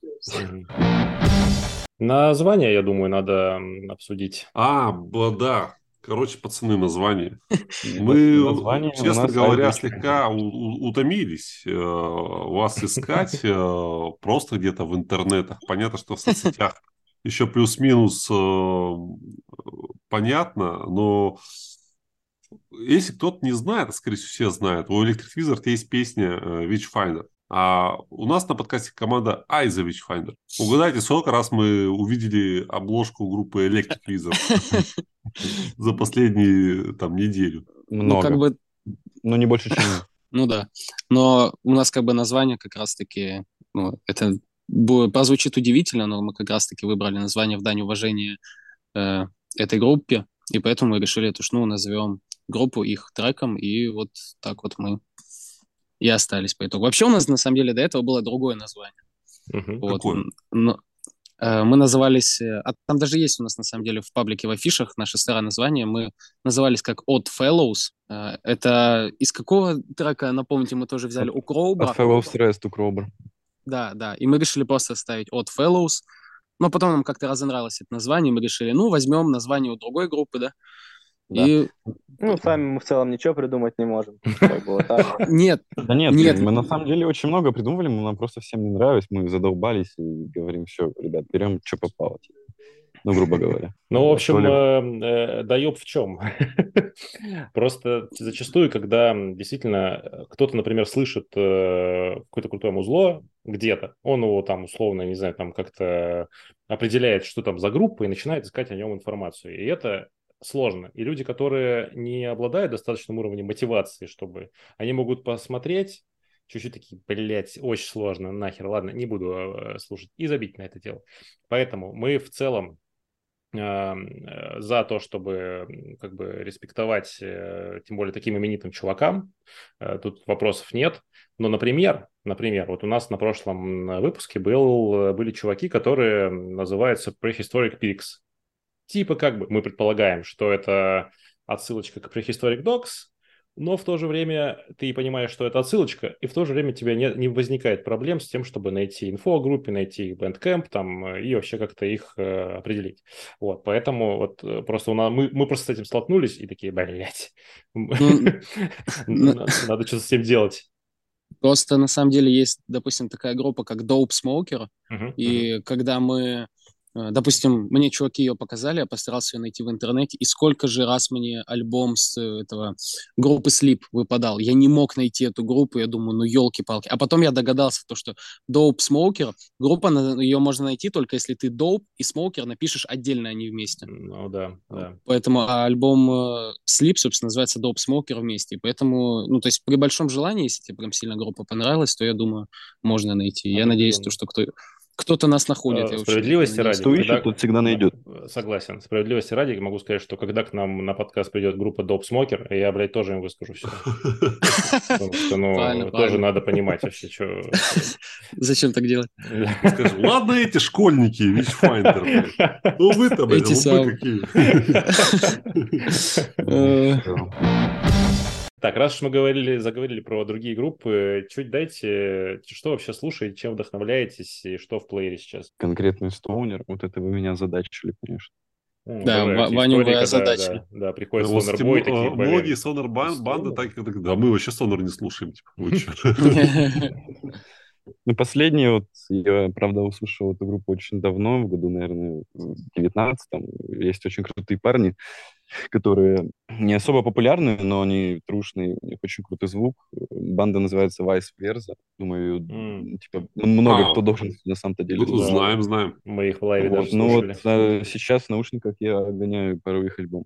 Название, я думаю, надо обсудить. А, да, Короче, пацаны, название. Мы, название честно говоря, слегка утомились э, вас искать э, просто где-то в интернетах. Понятно, что в соцсетях еще плюс-минус э, понятно, но если кто-то не знает, скорее всего все знают, у Electric Wizard есть песня Witchfinder. А у нас на подкасте команда Айза Witchfinder. Угадайте, сколько раз мы увидели обложку группы Electric Wizard за последнюю там неделю? Много. Ну, как бы... Но не больше, чем Ну да. Но у нас как бы название как раз-таки, ну, это прозвучит удивительно, но мы как раз-таки выбрали название в дань уважения э, этой группе, и поэтому мы решили эту шну назовем группу их треком, и вот так вот мы и остались по итогу. Вообще у нас на самом деле до этого было другое название. Uh-huh. Вот. Какое? Но, э, мы назывались, э, а там даже есть у нас на самом деле в паблике в афишах наше старое название, мы назывались как Odd Fellows. Э, это из какого трека, напомните, мы тоже взяли у Кроубра. Odd Fellows Rest у Кроубра. Да, да, и мы решили просто оставить Odd Fellows, но потом нам как-то разонравилось это название, мы решили, ну, возьмем название у другой группы, да, да. И... Ну, сами мы в целом ничего придумать не можем. Нет. Да нет, нет, мы на самом деле очень много придумывали, мы нам просто всем не нравилось, мы задолбались и говорим, все, ребят, берем, что попало. Ну, грубо говоря. Ну, в общем, э, э, доеб в чем? Просто зачастую, когда действительно кто-то, например, слышит э, какое-то крутое музло где-то, он его там условно, не знаю, там как-то определяет, что там за группа, и начинает искать о нем информацию. И это сложно. И люди, которые не обладают достаточным уровнем мотивации, чтобы они могут посмотреть, чуть-чуть такие, блядь, очень сложно, нахер, ладно, не буду э, слушать, и забить на это дело. Поэтому мы в целом э, за то, чтобы как бы респектовать, э, тем более таким именитым чувакам, э, тут вопросов нет. Но, например, например, вот у нас на прошлом выпуске был, были чуваки, которые называются Prehistoric Pigs типа как бы мы предполагаем, что это отсылочка к Prehistoric Dogs, но в то же время ты понимаешь, что это отсылочка, и в то же время у тебя не, не возникает проблем с тем, чтобы найти инфо о группе, найти их Bandcamp там, и вообще как-то их э, определить. Вот, поэтому вот э, просто у нас, мы, мы просто с этим столкнулись и такие, блядь, ну, надо что-то с этим делать. Просто на самом деле есть, допустим, такая группа, как Dope Smoker, и когда мы допустим, мне чуваки ее показали, я постарался ее найти в интернете, и сколько же раз мне альбом с э, этого группы Sleep выпадал. Я не мог найти эту группу, я думаю, ну елки-палки. А потом я догадался, то, что Dope Smoker, группа, ее можно найти только если ты Dope и Smoker напишешь отдельно, они а вместе. Ну да, да. Поэтому альбом э, Sleep, собственно, называется Dope Smoker вместе. Поэтому, ну то есть при большом желании, если тебе прям сильно группа понравилась, то я думаю, можно найти. Я надеюсь, то, что кто кто-то нас находит. Я справедливости ради. Кто ищет, когда... тот всегда найдет. Согласен. Справедливости ради могу сказать, что когда к нам на подкаст придет группа Dopesmoker, я, блядь, тоже им выскажу все. Потому что, ну, тоже надо понимать вообще, что... Зачем так делать? ладно эти школьники, Witchfinder, ну вы-то, блядь, вы какие. Так, раз уж мы говорили, заговорили про другие группы, чуть дайте, что вообще слушаете, чем вдохновляетесь и что в плеере сейчас? Конкретный стоунер, вот это вы меня задачили, конечно. Да, Ваню вы озадачили. Да, да, приходит вот, Сонор Бой, такие, Многие Сонор банды так, да, мы вообще Сонор не слушаем, типа, вы Ну, последний вот, я, правда, услышал эту группу очень давно, в году, наверное, в 19 там Есть очень крутые парни, которые не особо популярны, но они трушные, у них очень крутой звук. Банда называется Vice Versa. Думаю, mm. типа, много а, кто должен на самом-то деле. Ну, знаем, знаем. Мы их в лайве вот, даже Ну вот а, сейчас в наушниках я гоняю пару их альбом.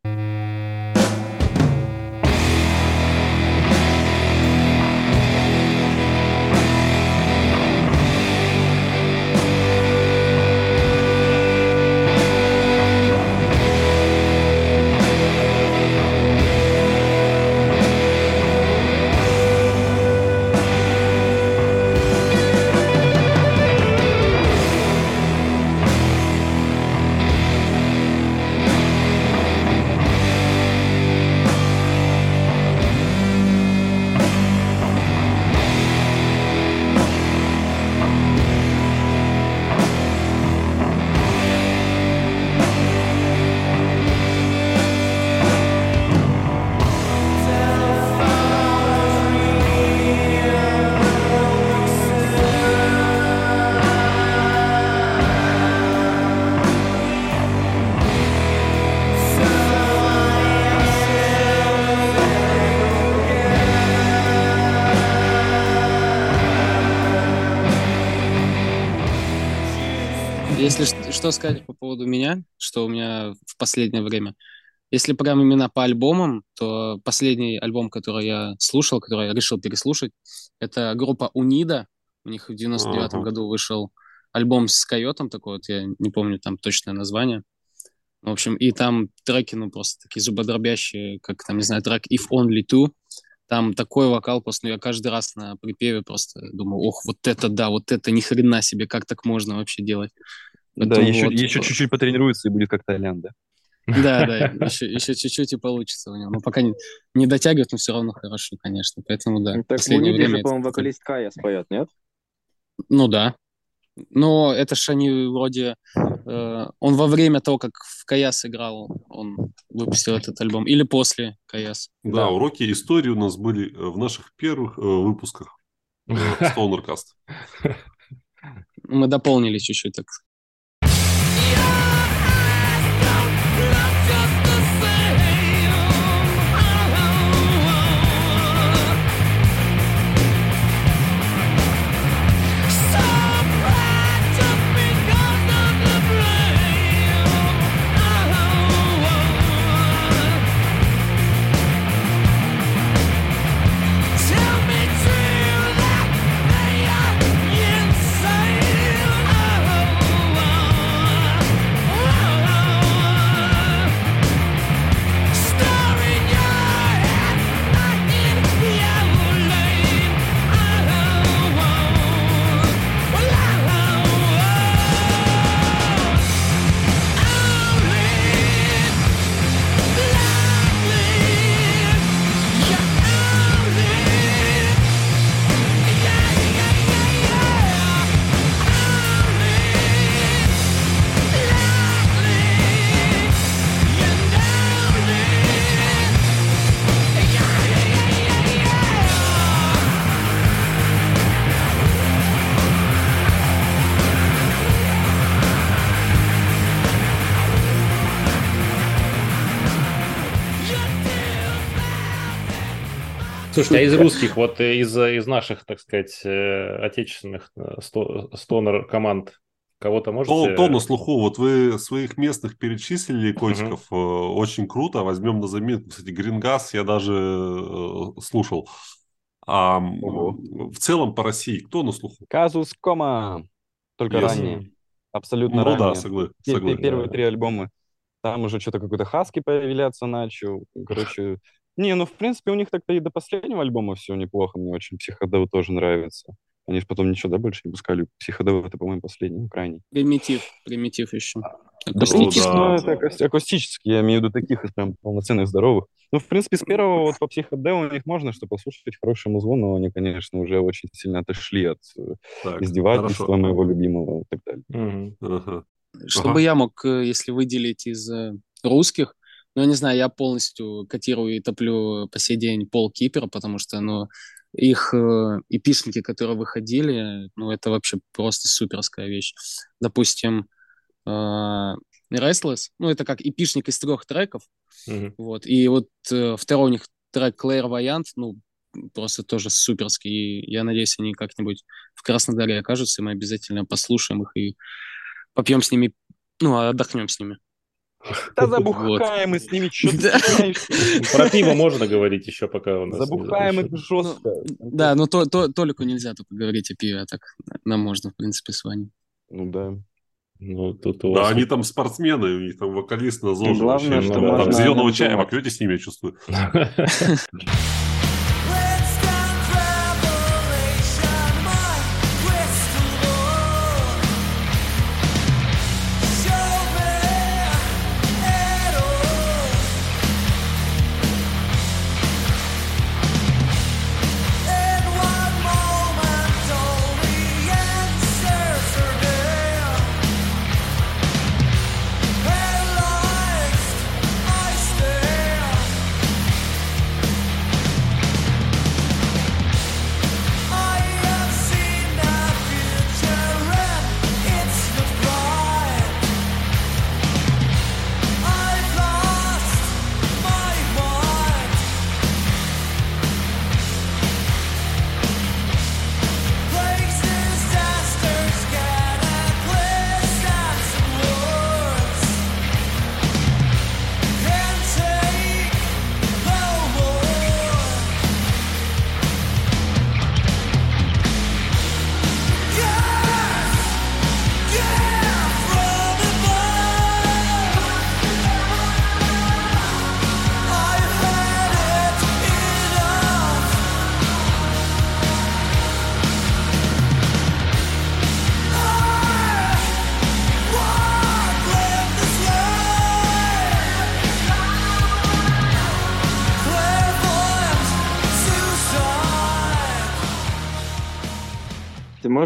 Что сказать по поводу меня, что у меня в последнее время. Если прям именно по альбомам, то последний альбом, который я слушал, который я решил переслушать, это группа Унида. У них в 99-м uh-huh. году вышел альбом с Койотом такой вот, я не помню там точное название. В общем, и там треки, ну, просто такие зубодробящие, как там, не знаю, трек If Only Two. Там такой вокал, просто ну, я каждый раз на припеве просто думаю, ох, вот это да, вот это ни хрена себе, как так можно вообще делать? Да, еще, вот, еще чуть-чуть потренируется и будет как Толян, да. Да, да, еще, еще чуть-чуть и получится у него. Но пока не, не дотягивает, но все равно хорошо, конечно. Поэтому, да. Так в Униде же, по-моему, вокалист Кая споет, нет? Ну да. Но это ж они вроде... Э, он во время того, как в Каяс играл, он выпустил этот альбом. Или после Каяс. Да, да. уроки истории у нас были э, в наших первых э, выпусках. Stonercast. Мы дополнили чуть-чуть, так Слушайте, а из русских, вот из, из наших, так сказать, э, отечественных э, стонер команд Кого-то можете... То, то на слуху. Вот вы своих местных перечислили, котиков. Угу. Очень круто. Возьмем на заметку. Кстати, Грингас я даже слушал. А угу. в целом по России кто на слуху? Казус Кома. Только yes. ранние. Абсолютно ну, ранние. да, согласен. согласен. Первые да. три альбома. Там уже что-то какой-то Хаски появляться начал. Короче, не, ну, в принципе, у них так-то и до последнего альбома все неплохо. Мне очень психодел тоже нравится. Они же потом ничего, да, больше не пускали. Психодел это, по-моему, последний, крайний. Примитив, примитив еще. Да, примитив, но это акустический, я имею в виду таких прям полноценных, здоровых. Ну, в принципе, с первого вот по психоделу у них можно, что послушать хороший музло, но они, конечно, уже очень сильно отошли от э, так, издевательства хорошо. моего любимого и так далее. Угу. Ага. Чтобы ага. я мог, э, если выделить из э, русских, ну, я не знаю, я полностью котирую и топлю по сей день Пол Кипер, потому что, ну, их э, эпишники, которые выходили, ну, это вообще просто суперская вещь. Допустим, э, Restless, ну, это как эпишник из трех треков, mm-hmm. вот, и вот э, второй у них трек Clairvoyant, ну, просто тоже суперский, и я надеюсь, они как-нибудь в Краснодаре окажутся, и мы обязательно послушаем их и попьем с ними, ну, отдохнем с ними. Да забухаем и с ними что-то Про пиво можно говорить еще, пока у нас... Забухаем их жестко. Да, но то, то, Толику нельзя только говорить о пиве, а так нам можно, в принципе, с вами. Ну да. Ну, тут у вас... Да, они там спортсмены, у них там вокалист на ЗОЖе. Главное, что ну, там зеленого чая попьете с ними, я чувствую.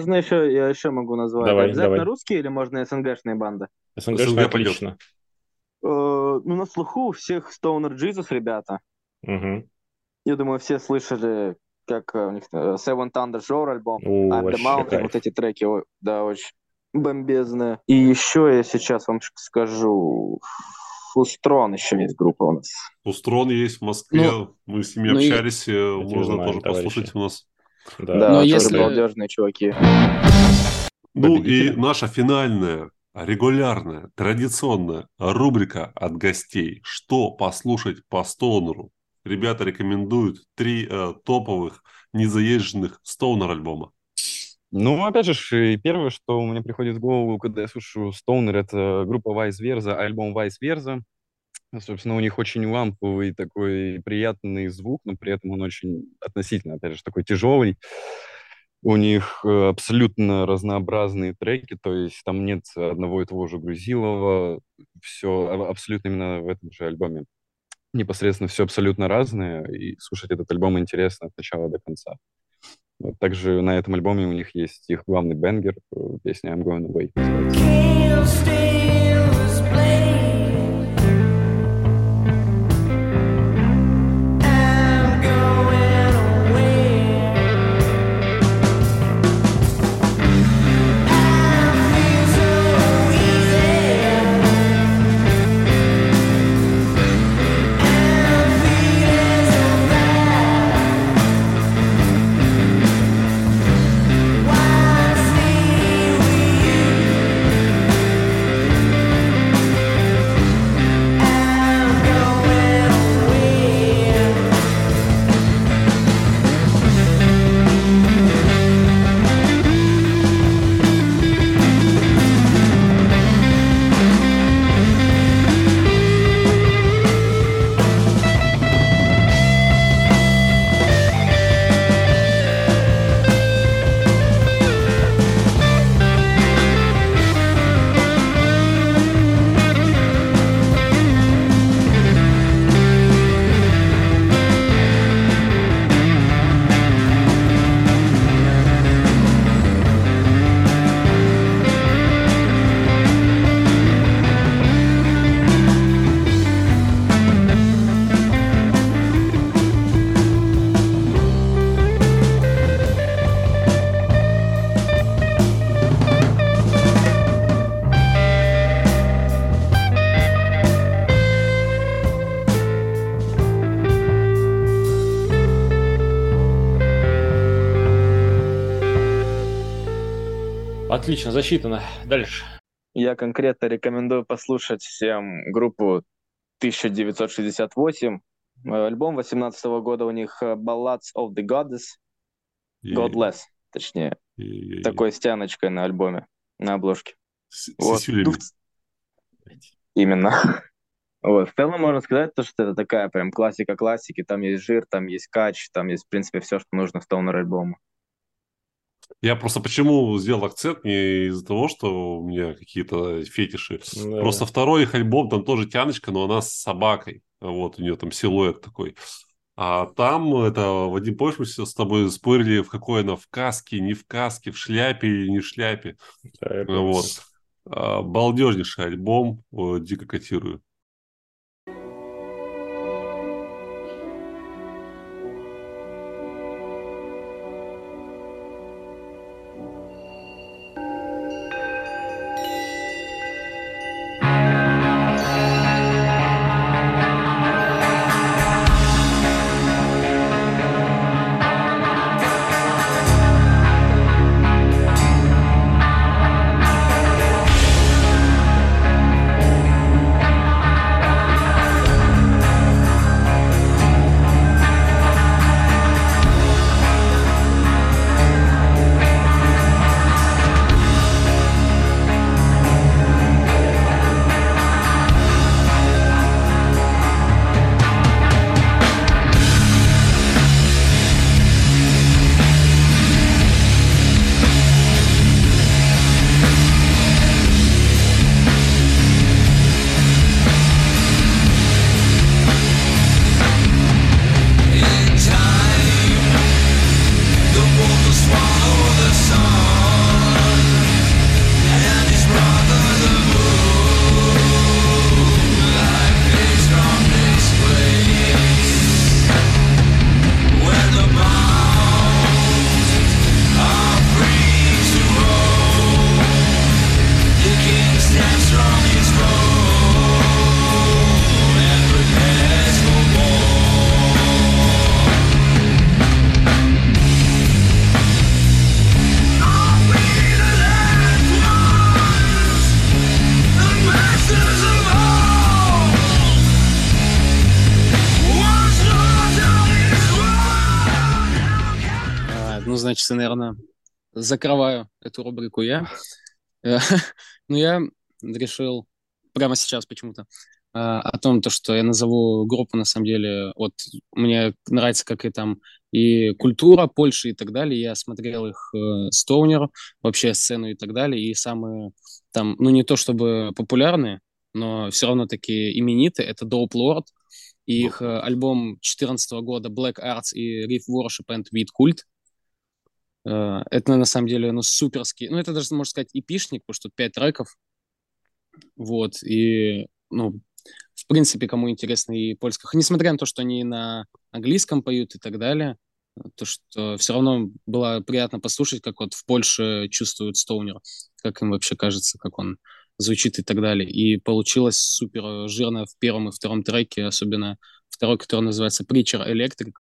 Можно еще, я еще могу назвать. Давай, Обязательно давай. русские или можно СНГшные банды? СНГшные СНГ отлично. Э, ну, на слуху у всех Stoner Jesus ребята. Угу. Я думаю, все слышали, как у них э, Seven Thunder Shore альбом, О, I'm the Mountain, кайф. вот эти треки, да, очень бомбезные. И еще я сейчас вам скажу, Фустрон еще есть группа у нас. Фустрон есть в Москве, ну, мы с ними ну общались, и... можно знаем, тоже товарищи. послушать у нас. Да, да Но если... балдежные чуваки. Ну и наша финальная, регулярная, традиционная рубрика от гостей. Что послушать по стонеру? Ребята рекомендуют три э, топовых незаезженных стоунер альбома. Ну, опять же, первое, что мне приходит в голову, когда я слушаю Stoner, это группа Vice Versa, альбом Vice Versa. Собственно, у них очень ламповый такой приятный звук, но при этом он очень относительно, опять же, такой тяжелый. У них э, абсолютно разнообразные треки, то есть там нет одного и того же Грузилова, все абсолютно именно в этом же альбоме. Непосредственно все абсолютно разное, и слушать этот альбом интересно от начала до конца. Вот, также на этом альбоме у них есть их главный бенгер, э, песня «I'm Going Away». Отлично, засчитано. Дальше. Я конкретно рекомендую послушать всем группу 1968. Альбом 18 года у них э, Ballads of the Goddess. Godless, точнее. И... Такой стяночкой на альбоме, на обложке. С, вот. С Именно. Вот. В целом можно сказать, то, что это такая прям классика классики. Там есть жир, там есть кач, там есть, в принципе, все, что нужно в стоунер альбому. Я просто почему сделал акцент не из-за того, что у меня какие-то фетиши. Да. Просто второй их альбом, там тоже тяночка, но она с собакой. Вот у нее там силуэт такой. А там это, Вадим, помнишь, мы с тобой спорили, в какой она, в каске, не в каске, в шляпе или не в шляпе. Да, вот. А, балдежнейший альбом, дико котирую. Значит, наверное, закрываю эту рубрику я. Э, ну, я решил прямо сейчас почему-то э, о том, то, что я назову группу, на самом деле, вот мне нравится, как и там и культура Польши и так далее. Я смотрел их э, Стоунер, вообще сцену и так далее, и самые там, ну не то чтобы популярные, но все равно такие именитые, это Dope Lord, и их альбом 2014 года Black Arts и Riff Worship and Beat Cult. Э, это на самом деле ну, суперский. Ну, это даже, можно сказать, эпишник, потому что тут пять треков. Вот. И, ну, в принципе, кому интересно и польских. Несмотря на то, что они на английском поют и так далее, то, что все равно было приятно послушать, как вот в Польше чувствуют Стоунер, как им вообще кажется, как он звучит и так далее. И получилось супер жирно в первом и втором треке, особенно второй, который называется Preacher Electric.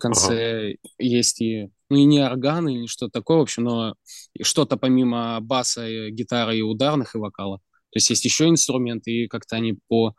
Конце ага. есть и, ну, и не органы, или что-то такое, в общем, но что-то помимо баса, гитары и ударных, и вокала. То есть есть еще инструменты, и как-то они по,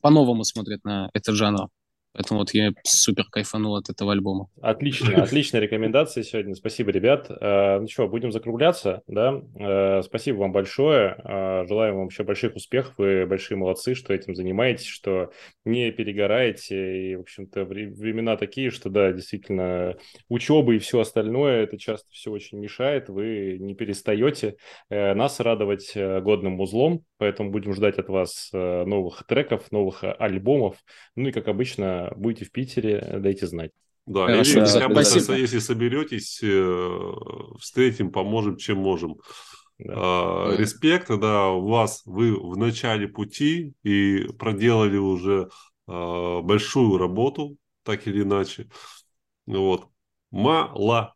по-новому смотрят на этот жанр. Поэтому вот я супер кайфанул от этого альбома. Отлично, отличная рекомендация сегодня. Спасибо, ребят. Э, ну что, будем закругляться, да? Э, спасибо вам большое. Э, желаем вам еще больших успехов. Вы большие молодцы, что этим занимаетесь, что не перегораете. И, в общем-то, времена такие, что, да, действительно, учеба и все остальное, это часто все очень мешает. Вы не перестаете нас радовать годным узлом, поэтому будем ждать от вас новых треков, новых альбомов. Ну и, как обычно, будете в Питере, дайте знать. Да, Хорошо, или, да, если, если соберетесь, э, встретим, поможем, чем можем. Да. А, респект, да, у вас, вы в начале пути и проделали уже а, большую работу, так или иначе. Вот. Молодцы.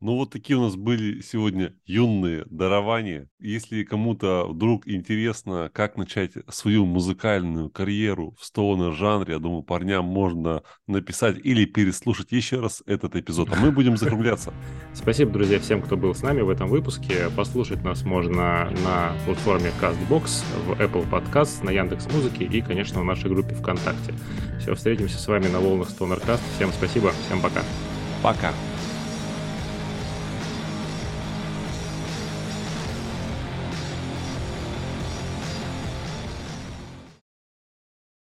Ну вот такие у нас были сегодня юные дарования. Если кому-то вдруг интересно, как начать свою музыкальную карьеру в стоунер жанре, я думаю, парням можно написать или переслушать еще раз этот эпизод. А мы будем закругляться. Спасибо, друзья, всем, кто был с нами в этом выпуске. Послушать нас можно на платформе CastBox, в Apple Podcasts, на Яндекс Музыке и, конечно, в нашей группе ВКонтакте. Все, встретимся с вами на волнах Stonercast. Всем спасибо, всем пока. Пока.